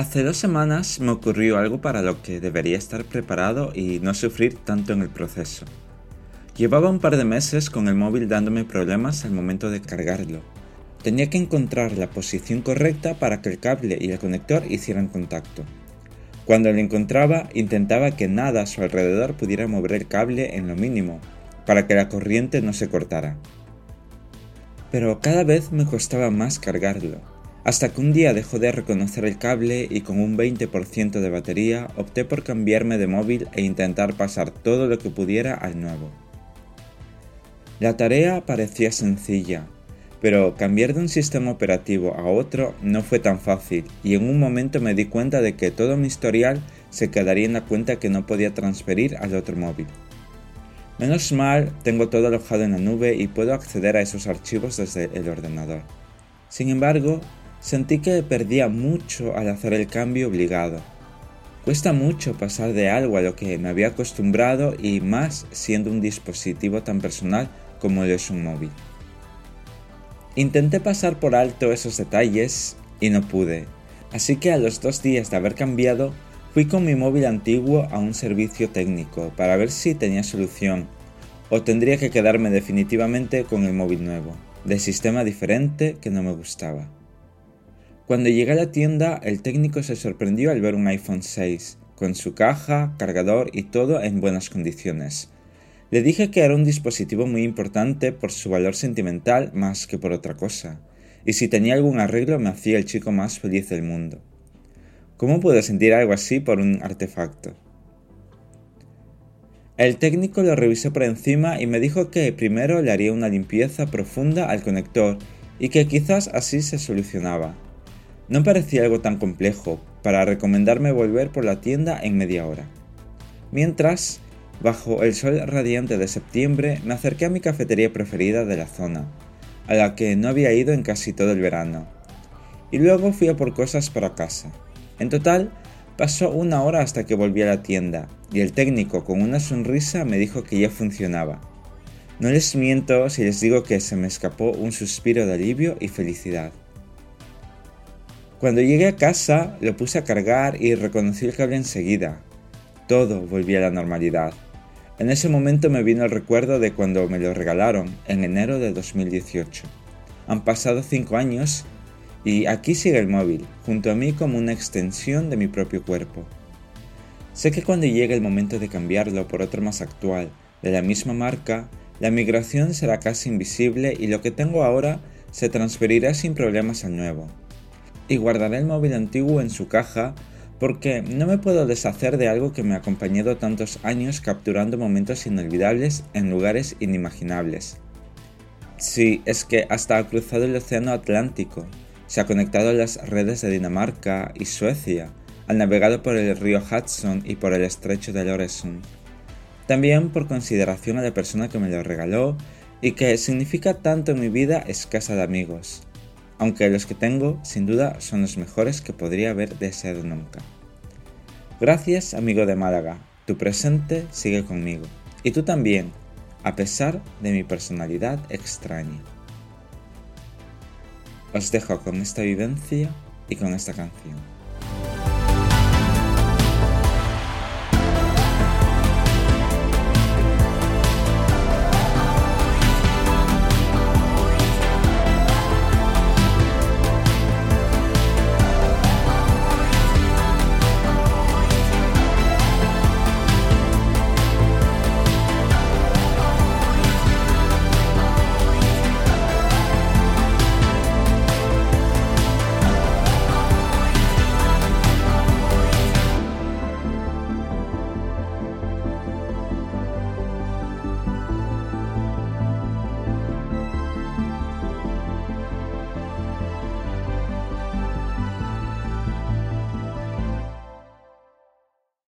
Hace dos semanas me ocurrió algo para lo que debería estar preparado y no sufrir tanto en el proceso. Llevaba un par de meses con el móvil dándome problemas al momento de cargarlo. Tenía que encontrar la posición correcta para que el cable y el conector hicieran contacto. Cuando lo encontraba, intentaba que nada a su alrededor pudiera mover el cable en lo mínimo, para que la corriente no se cortara. Pero cada vez me costaba más cargarlo hasta que un día dejó de reconocer el cable y con un 20% de batería opté por cambiarme de móvil e intentar pasar todo lo que pudiera al nuevo. La tarea parecía sencilla, pero cambiar de un sistema operativo a otro no fue tan fácil y en un momento me di cuenta de que todo mi historial se quedaría en la cuenta que no podía transferir al otro móvil. Menos mal, tengo todo alojado en la nube y puedo acceder a esos archivos desde el ordenador. Sin embargo, Sentí que perdía mucho al hacer el cambio obligado. Cuesta mucho pasar de algo a lo que me había acostumbrado y más siendo un dispositivo tan personal como lo es un móvil. Intenté pasar por alto esos detalles y no pude, así que a los dos días de haber cambiado fui con mi móvil antiguo a un servicio técnico para ver si tenía solución o tendría que quedarme definitivamente con el móvil nuevo, de sistema diferente que no me gustaba. Cuando llegué a la tienda, el técnico se sorprendió al ver un iPhone 6, con su caja, cargador y todo en buenas condiciones. Le dije que era un dispositivo muy importante por su valor sentimental más que por otra cosa, y si tenía algún arreglo me hacía el chico más feliz del mundo. ¿Cómo puedo sentir algo así por un artefacto? El técnico lo revisó por encima y me dijo que primero le haría una limpieza profunda al conector y que quizás así se solucionaba. No parecía algo tan complejo para recomendarme volver por la tienda en media hora. Mientras, bajo el sol radiante de septiembre, me acerqué a mi cafetería preferida de la zona, a la que no había ido en casi todo el verano. Y luego fui a por cosas para casa. En total, pasó una hora hasta que volví a la tienda, y el técnico con una sonrisa me dijo que ya funcionaba. No les miento si les digo que se me escapó un suspiro de alivio y felicidad. Cuando llegué a casa lo puse a cargar y reconocí el cable enseguida. Todo volvía a la normalidad. En ese momento me vino el recuerdo de cuando me lo regalaron, en enero de 2018. Han pasado 5 años y aquí sigue el móvil, junto a mí como una extensión de mi propio cuerpo. Sé que cuando llegue el momento de cambiarlo por otro más actual, de la misma marca, la migración será casi invisible y lo que tengo ahora se transferirá sin problemas al nuevo y guardaré el móvil antiguo en su caja porque no me puedo deshacer de algo que me ha acompañado tantos años capturando momentos inolvidables en lugares inimaginables. Sí, es que hasta ha cruzado el Océano Atlántico, se ha conectado a las redes de Dinamarca y Suecia, ha navegado por el río Hudson y por el estrecho de Loresund. También por consideración a la persona que me lo regaló y que significa tanto en mi vida escasa de amigos aunque los que tengo sin duda son los mejores que podría haber deseado nunca. Gracias amigo de Málaga, tu presente sigue conmigo, y tú también, a pesar de mi personalidad extraña. Os dejo con esta vivencia y con esta canción.